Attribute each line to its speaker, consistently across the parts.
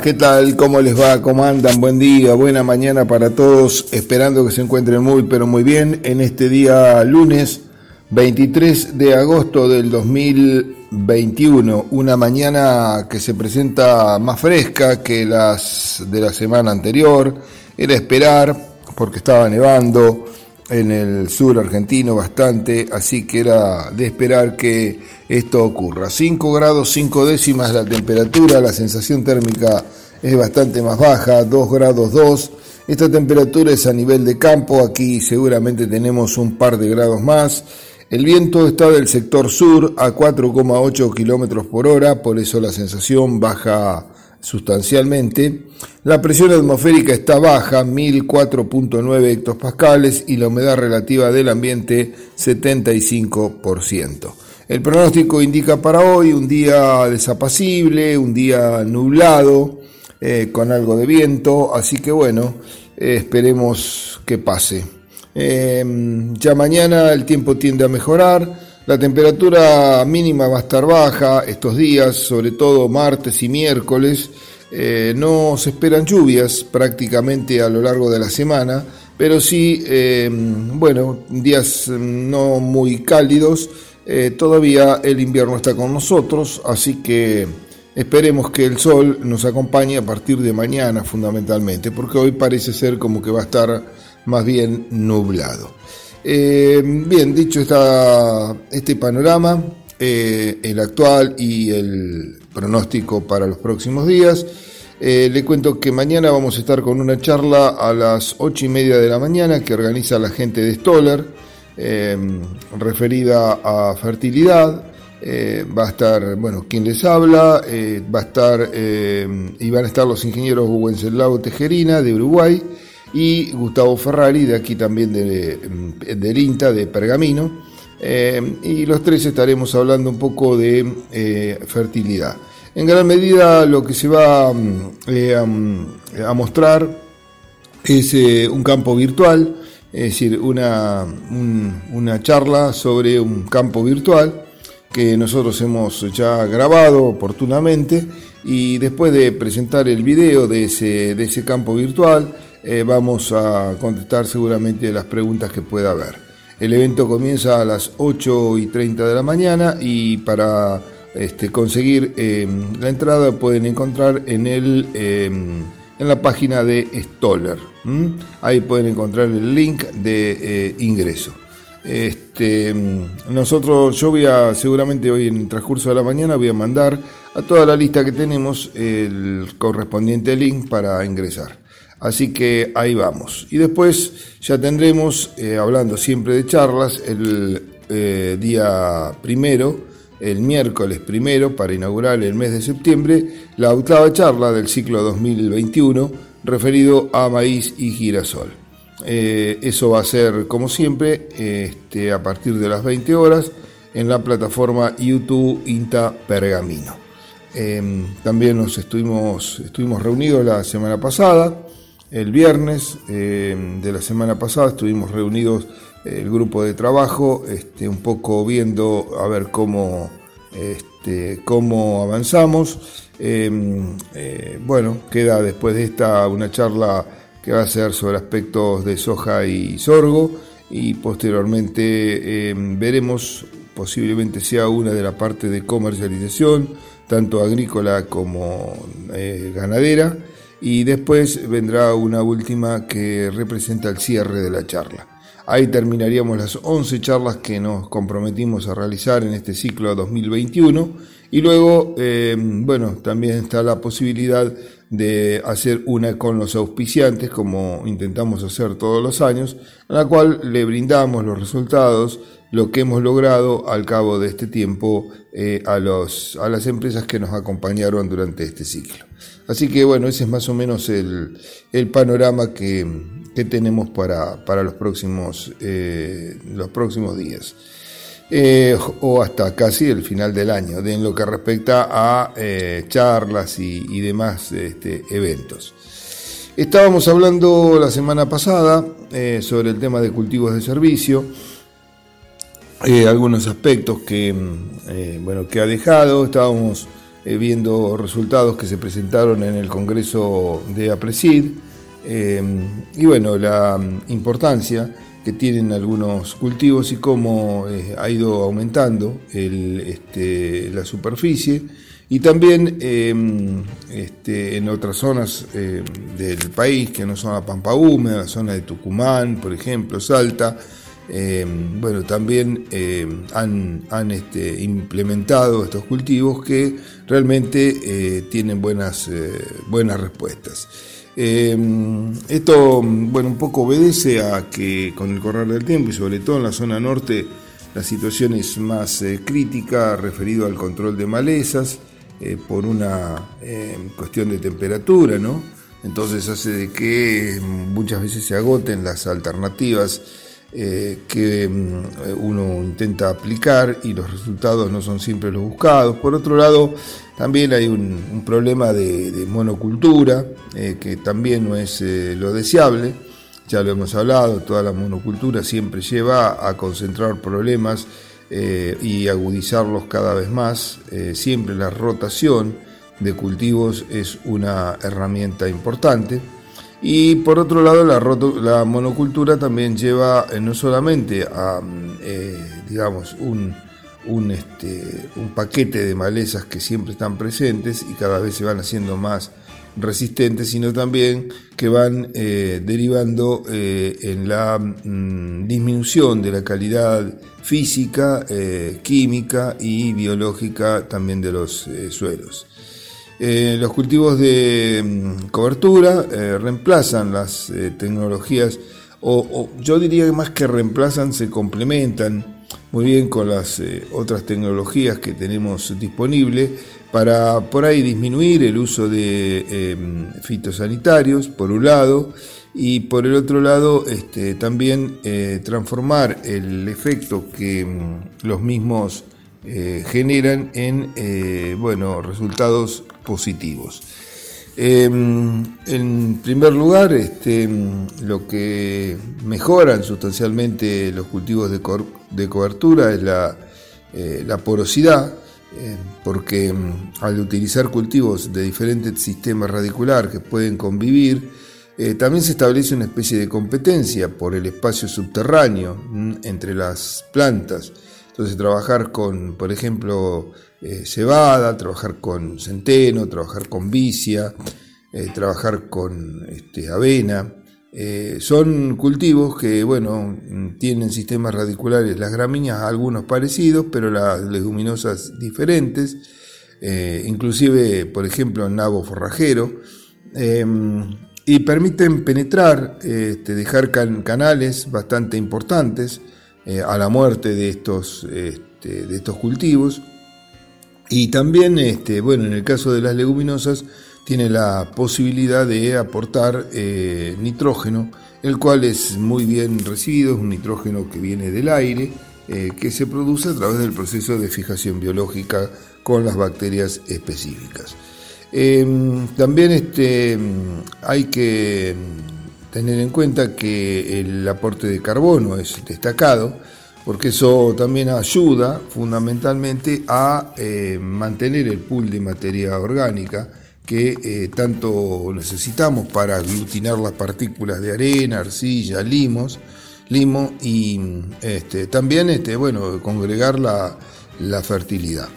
Speaker 1: ¿qué tal? ¿Cómo les va? ¿Cómo andan? Buen día, buena mañana para todos, esperando que se encuentren muy, pero muy bien en este día lunes 23 de agosto del 2021, una mañana que se presenta más fresca que las de la semana anterior, era esperar porque estaba nevando, en el sur argentino bastante, así que era de esperar que esto ocurra. 5 grados 5 décimas la temperatura, la sensación térmica es bastante más baja, 2 grados 2. Esta temperatura es a nivel de campo, aquí seguramente tenemos un par de grados más. El viento está del sector sur a 4,8 kilómetros por hora, por eso la sensación baja sustancialmente. La presión atmosférica está baja, 1004.9 hectopascales, y la humedad relativa del ambiente 75%. El pronóstico indica para hoy un día desapacible, un día nublado, eh, con algo de viento, así que bueno, eh, esperemos que pase. Em, ya mañana el tiempo tiende a mejorar, la temperatura mínima va a estar baja estos días, sobre todo martes y miércoles. Eh, no se esperan lluvias prácticamente a lo largo de la semana, pero sí, eh, bueno, días no muy cálidos. Eh, todavía el invierno está con nosotros, así que esperemos que el sol nos acompañe a partir de mañana fundamentalmente, porque hoy parece ser como que va a estar más bien nublado. Eh, bien, dicho está este panorama, eh, el actual y el pronóstico para los próximos días, eh, le cuento que mañana vamos a estar con una charla a las ocho y media de la mañana que organiza la gente de Stoller, referida a fertilidad. va a estar, bueno, quien les habla, va a estar, y van a estar los ingenieros Wenceslao Tejerina de Uruguay, y Gustavo Ferrari, de aquí también de, del INTA, de Pergamino. Eh, y los tres estaremos hablando un poco de eh, fertilidad. En gran medida lo que se va eh, a, mostrar es un campo virtual, es decir, una, una charla sobre un campo virtual que nosotros hemos ya grabado oportunamente y después de presentar el video de ese, de ese campo virtual, eh, vamos a contestar seguramente las preguntas que pueda haber. El evento comienza a las 8 y 30 de la mañana y para este, conseguir em, la entrada pueden encontrar en, el, em, en la página de Stoller. Ahí pueden encontrar el link de eh, ingreso. Este, em, nosotros, yo voy a, seguramente hoy en el transcurso de la mañana, voy a mandar a toda la lista que tenemos el correspondiente link para ingresar. Así que ahí vamos. Y después ya tendremos, eh, hablando siempre de charlas, el eh, día primero, el miércoles primero, para inaugurar el mes de septiembre, la octava charla del ciclo 2021 referido a maíz y girasol. Eh, eso va a ser, como siempre, este, a partir de las 20 horas en la plataforma YouTube INTA Pergamino. también nos estuvimos, estuvimos reunidos la semana pasada el viernes eh, de la semana pasada estuvimos reunidos eh, el grupo de trabajo, este, un poco viendo a ver cómo, este, cómo avanzamos. Em, eh, bueno, queda después de esta una charla que va a ser sobre aspectos de soja y sorgo y posteriormente em, veremos, posiblemente sea una de la parte de comercialización, tanto agrícola como ganadera y después vendrá una última que representa el cierre de la charla. Ahí terminaríamos las 11 charlas que nos comprometimos a realizar en este ciclo 2021 y luego, eh, bueno, también está la posibilidad de hacer una con los auspiciantes, como intentamos hacer todos los años, a la cual le brindamos los resultados, lo que hemos logrado al cabo de este tiempo eh, a, a las empresas que nos acompañaron durante este ciclo. Así que bueno, ese es más o menos el, panorama que, tenemos para, los, próximos, eh, los próximos días. Eh, o hasta casi el final del año, en lo que respecta a eh, charlas y, demás este, eventos. Estábamos hablando la semana pasada sobre el tema de cultivos de servicio, algunos aspectos que, bueno, que ha dejado, estábamos viendo resultados que se presentaron en el Congreso de APRESID y bueno, la importancia que tienen algunos cultivos y cómo ha ido aumentando este, la superficie y también em, este, en otras zonas del país, que no son la Pampa Húmeda, la zona de Tucumán, por ejemplo, Salta, em, bueno, también han, este, implementado estos cultivos que realmente eh, tienen buenas, eh, buenas respuestas. esto, bueno, un poco obedece a que con el correr del tiempo y sobre todo en la zona norte la situación es más eh, crítica referido al control de malezas, eh, por una eh, cuestión de temperatura, ¿no? Entonces hace de que muchas veces se agoten las alternativas eh, que mm, uno intenta aplicar y los resultados no son siempre los buscados. Por otro lado, también hay un, problema de, monocultura, que también no es lo deseable. Ya lo hemos hablado, toda la monocultura siempre lleva a concentrar problemas eh, y agudizarlos cada vez más. Eh, siempre la rotación de cultivos es una herramienta importante. Y por otro lado, la, la monocultura también lleva eh, no solamente a, digamos, un, un, este, un paquete de malezas que siempre están presentes y cada vez se van haciendo más resistentes, sino también que van eh, derivando eh, en la mm, disminución de la calidad física, eh, química y biológica también de los suelos. Los cultivos de mm, cobertura reemplazan las tecnologías, o, yo diría más que reemplazan, se complementan muy bien con las otras tecnologías que tenemos disponibles para por ahí disminuir el uso de em, fitosanitarios, por un lado, y por el otro lado este, también eh, transformar el efecto que em, los mismos eh, generan en eh, bueno, resultados positivos. Em, en primer lugar, este, lo que mejoran sustancialmente los cultivos de, cobertura es la, la porosidad, eh, porque mm, al utilizar cultivos de diferentes sistemas radicular que pueden convivir, eh, también se establece una especie de competencia por el espacio subterráneo mm, entre las plantas. Entonces trabajar con, por ejemplo, eh, cebada, trabajar con centeno, trabajar con vicia, trabajar con este, avena, eh, son cultivos que, bueno, tienen sistemas radiculares, las gramíneas algunos parecidos, pero las leguminosas diferentes, eh, inclusive, por ejemplo, nabo forrajero, em, y permiten penetrar, este, dejar canales bastante importantes eh, a la muerte de estos, este, de estos cultivos. Y también, este, bueno, en el caso de las leguminosas, tiene la posibilidad de aportar eh, nitrógeno, el cual es muy bien recibido, es un nitrógeno que viene del aire, eh, que se produce a través del proceso de fijación biológica con las bacterias específicas. Em, también este, hay que tener en cuenta que el aporte de carbono es destacado, porque eso también ayuda fundamentalmente a eh, mantener el pool de materia orgánica, que eh, tanto necesitamos para aglutinar las partículas de arena, arcilla, limos, limo y este, también este, bueno, congregar la, fertilidad.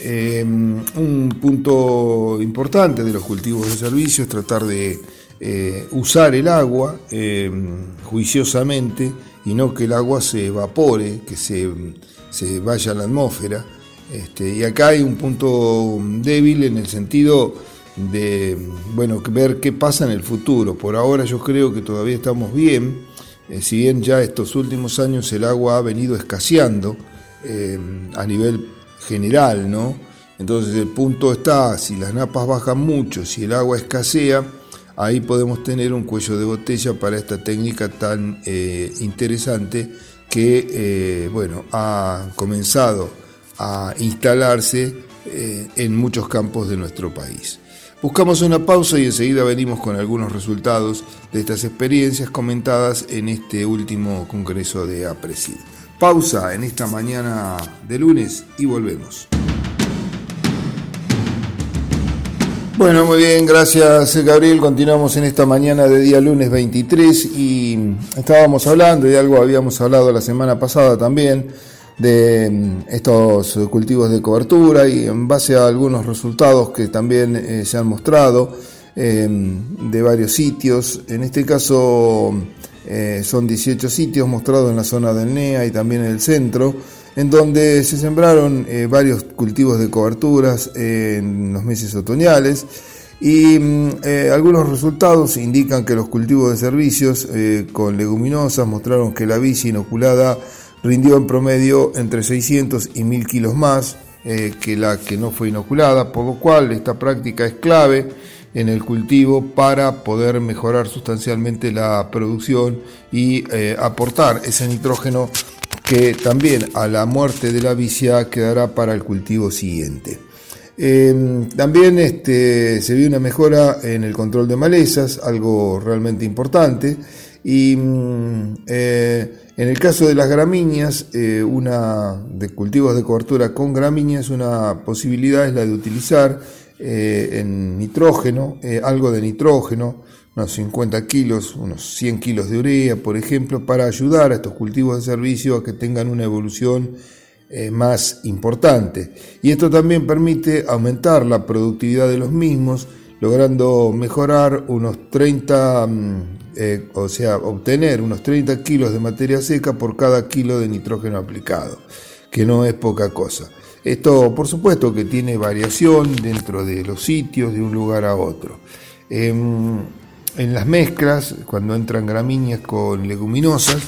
Speaker 1: Em, un punto importante de los cultivos de servicio es tratar de eh, usar el agua em, juiciosamente y no que el agua se evapore, que se, se vaya a la atmósfera. Este, y acá hay un punto débil en el sentido de bueno, ver qué pasa en el futuro. Por ahora yo creo que todavía estamos bien, eh, si bien ya estos últimos años el agua ha venido escaseando eh, a nivel general, ¿no? Entonces el punto está, si las napas bajan mucho, si el agua escasea, ahí podemos tener un cuello de botella para esta técnica tan eh, interesante que, bueno, ha comenzado a instalarse en muchos campos de nuestro país. Buscamos una pausa y enseguida venimos con algunos resultados de estas experiencias comentadas en este último Congreso de APRESID. Pausa en esta mañana de lunes y volvemos. Bueno, muy bien, gracias Gabriel. Continuamos en esta mañana de día lunes 23 y estábamos hablando de algo, habíamos hablado la semana pasada también, de mm, estos cultivos de cobertura y en base a algunos resultados que también eh, se han mostrado eh, de varios sitios. En este caso eh, son 18 sitios mostrados en la zona del NEA y también en el centro, en donde se sembraron varios cultivos de coberturas en los meses otoñales. Y mm, algunos resultados indican que los cultivos de servicios con leguminosas mostraron que la bici inoculada rindió en promedio entre 600 y 1000 kilos más eh, que la que no fue inoculada, por lo cual esta práctica es clave en el cultivo para poder mejorar sustancialmente la producción y eh, aportar ese nitrógeno que también a la muerte de la vicia quedará para el cultivo siguiente. Em, también este, se vio una mejora en el control de malezas, algo realmente importante. Y mm, eh, en el caso de las gramíneas, eh, una de cultivos de cobertura con gramíneas, una posibilidad es la de utilizar eh, en nitrógeno, algo de nitrógeno, unos 50 kilos, unos 100 kilos de urea, por ejemplo, para ayudar a estos cultivos de servicio a que tengan una evolución más importante. Y esto también permite aumentar la productividad de los mismos, logrando mejorar unos 30 eh, o sea, obtener unos 30 kilos de materia seca por cada kilo de nitrógeno aplicado, que no es poca cosa. Esto, por supuesto, que tiene variación dentro de los sitios, de un lugar a otro. Em, en las mezclas, cuando entran gramíneas con leguminosas,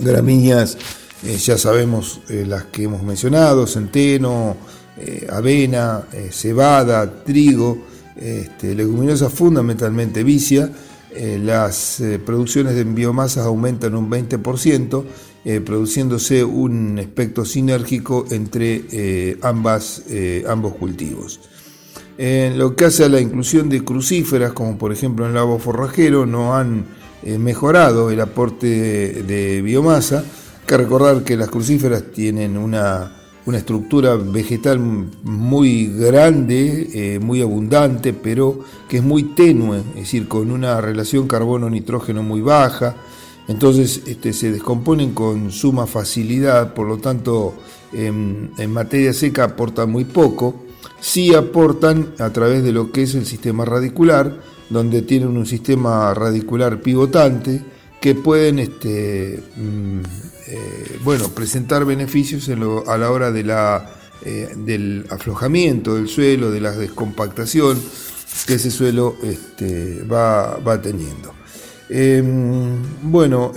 Speaker 1: gramíneas, eh, ya sabemos eh, las que hemos mencionado, centeno, avena, cebada, trigo, este, leguminosas fundamentalmente vicia, eh, las eh, producciones de biomasas aumentan un 20%, eh, produciéndose un espectro sinérgico entre ambas, ambos cultivos. En lo que hace a la inclusión de crucíferas, como por ejemplo en el lavo forrajero, no han mejorado el aporte de biomasa. Hay que recordar que las crucíferas tienen una una estructura vegetal muy grande, eh, muy abundante, pero que es muy tenue, es decir, con una relación carbono-nitrógeno muy baja. Entonces este, se descomponen con suma facilidad, por lo tanto en, materia seca aportan muy poco. Sí aportan a través de lo que es el sistema radicular, donde tienen un sistema radicular pivotante que pueden este, mm, eh, bueno, presentar beneficios a la hora de la, eh, del aflojamiento del suelo, de la descompactación que ese suelo este, va, teniendo. Em, bueno,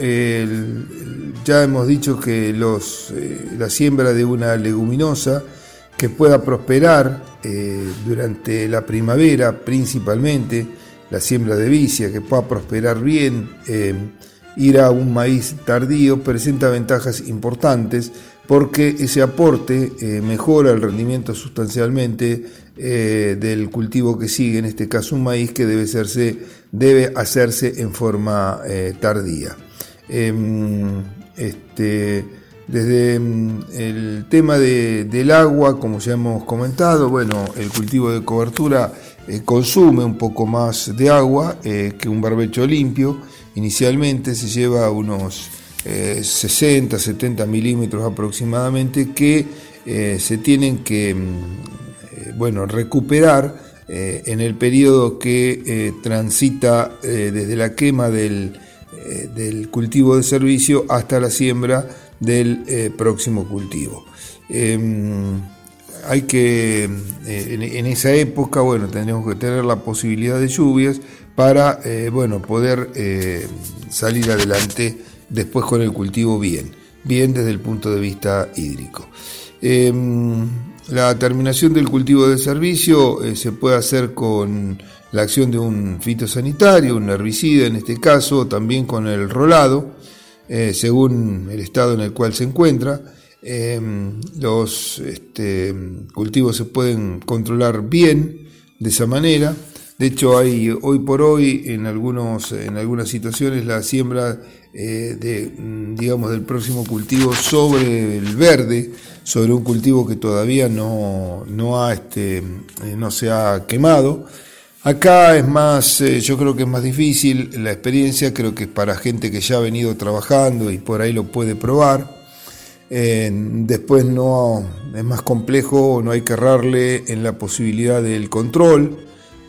Speaker 1: ya hemos dicho que los, eh, la siembra de una leguminosa que pueda prosperar durante la primavera principalmente, la siembra de vicia, que pueda prosperar bien, em, ir a un maíz tardío presenta ventajas importantes porque ese aporte eh, mejora el rendimiento sustancialmente eh, del cultivo que sigue, en este caso un maíz que debe hacerse, debe hacerse en forma eh, tardía. Em, este, desde mm, el tema del agua, como ya hemos comentado, bueno, el cultivo de cobertura consume un poco más de agua que un barbecho limpio. Inicialmente se lleva unos 60, eh, 70 milímetros aproximadamente que eh, se tienen que mm, eh, bueno, recuperar en el periodo que transita desde la quema del, del, cultivo de servicio hasta la siembra del próximo cultivo em, hay que, en, esa época, bueno, tenemos que tener la posibilidad de lluvias para eh, bueno, poder eh, salir adelante después con el cultivo bien, bien desde el punto de vista hídrico. Em, la terminación del cultivo de servicio eh, se puede hacer con la acción de un fitosanitario, un herbicida en este caso, también con el rolado, según el estado en el cual se encuentra. Em, los este, cultivos se pueden controlar bien de esa manera De hecho, hay hoy por hoy en, algunos, en algunas situaciones la siembra eh, de, mm, digamos, del próximo cultivo sobre el verde, sobre un cultivo que todavía no, no, ha, este, eh, no se ha quemado. Acá es más, eh, yo creo que es más difícil la experiencia, creo que es para gente que ya ha venido trabajando y por ahí lo puede probar. después no es más complejo, no hay que errarle en la posibilidad del control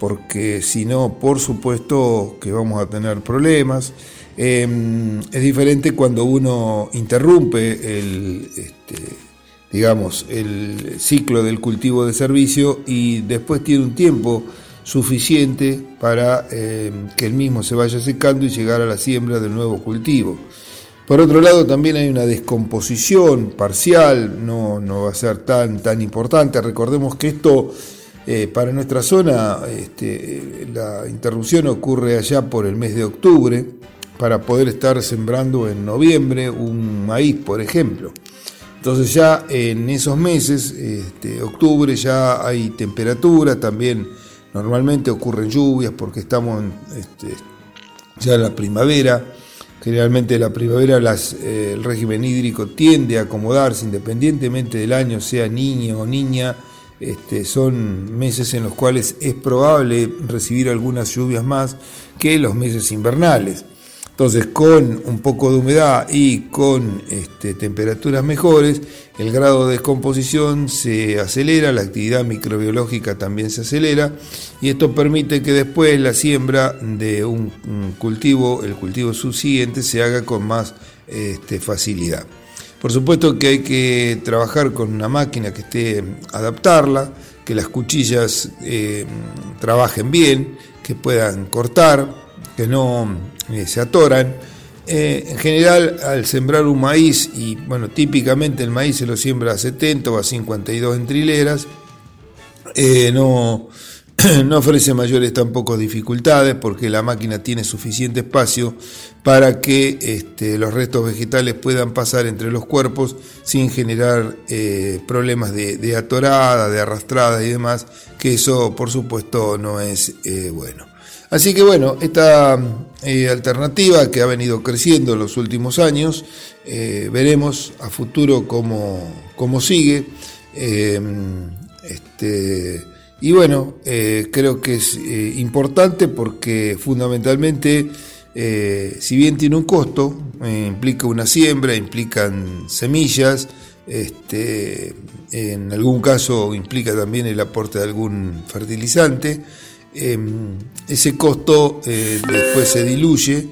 Speaker 1: porque si no, por supuesto que vamos a tener problemas. Em, es diferente cuando uno interrumpe el, este, digamos, el ciclo del cultivo de servicio y después tiene un tiempo suficiente para em, que el mismo se vaya secando y llegar a la siembra del nuevo cultivo. Por otro lado, también hay una descomposición parcial, no, no va a ser tan, tan importante. Recordemos que esto eh, para nuestra zona, este, la interrupción ocurre allá por el mes de octubre, para poder estar sembrando en noviembre un maíz, por ejemplo. Entonces ya en esos meses, este, octubre, ya hay temperatura, también normalmente ocurren lluvias porque estamos este, ya en la primavera. Generalmente en la primavera eh, el régimen hídrico tiende a acomodarse independientemente del año, sea niño o niña, este, son meses en los cuales es probable recibir algunas lluvias más que los meses invernales. Entonces, con un poco de humedad y con este, temperaturas mejores, el grado de descomposición se acelera, la actividad microbiológica también se acelera y esto permite que después la siembra de un, cultivo, el cultivo subsiguiente, se haga con más este, facilidad. Por supuesto que hay que trabajar con una máquina que esté adaptarla, que las cuchillas eh, trabajen bien, que puedan cortar, que no eh, se atoran. Eh, en general, al sembrar un maíz, y bueno, típicamente el maíz se lo siembra a 70 o a 52 en trileras, no, no ofrece mayores tampoco dificultades porque la máquina tiene suficiente espacio para que este, los restos vegetales puedan pasar entre los cuerpos sin generar eh, problemas de, atorada, de arrastrada y demás, que eso por supuesto no es eh, bueno. Así que bueno, esta eh, alternativa que ha venido creciendo en los últimos años, veremos a futuro cómo, cómo sigue. Este, y bueno, eh, creo que es eh, importante porque fundamentalmente, eh, si bien tiene un costo, implica una siembra, implican semillas, este, en algún caso implica también el aporte de algún fertilizante, em, ese costo después se diluye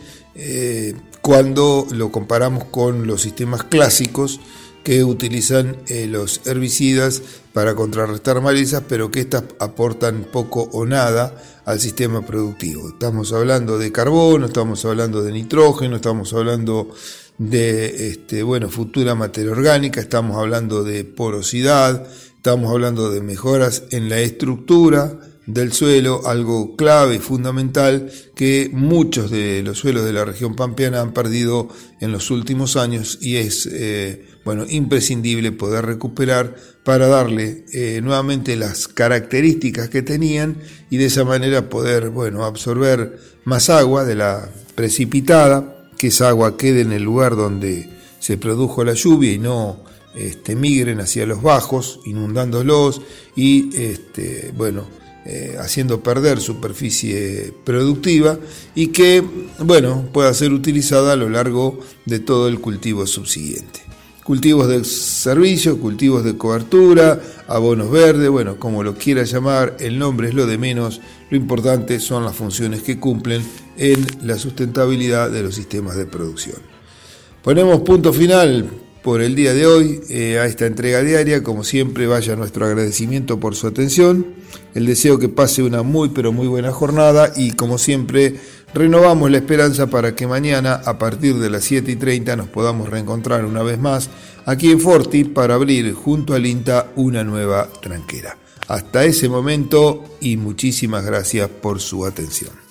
Speaker 1: cuando lo comparamos con los sistemas clásicos que utilizan los herbicidas para contrarrestar malezas, pero que éstas aportan poco o nada al sistema productivo. Estamos hablando de carbono, estamos hablando de nitrógeno, estamos hablando de este, bueno, futura materia orgánica, estamos hablando de porosidad, estamos hablando de mejoras en la estructura del suelo, algo clave y fundamental que muchos de los suelos de la región pampeana han perdido en los últimos años y es eh, bueno, imprescindible poder recuperar para darle eh, nuevamente las características que tenían y de esa manera poder, bueno, absorber más agua de la precipitada, que esa agua quede en el lugar donde se produjo la lluvia y no este, migren hacia los bajos, inundándolos y, este, bueno, eh, haciendo perder superficie productiva y que, bueno, pueda ser utilizada a lo largo de todo el cultivo subsiguiente. Cultivos de servicio, cultivos de cobertura, abonos verdes, bueno, como lo quiera llamar, el nombre es lo de menos, lo importante son las funciones que cumplen en la sustentabilidad de los sistemas de producción. Ponemos punto final por el día de hoy eh, a esta entrega diaria, como siempre vaya nuestro agradecimiento por su atención, el deseo que pase una muy pero muy buena jornada y como siempre renovamos la esperanza para que mañana a partir de las 7 y 30 nos podamos reencontrar una vez más aquí en Forti para abrir junto al INTA una nueva tranquera. Hasta ese momento y muchísimas gracias por su atención.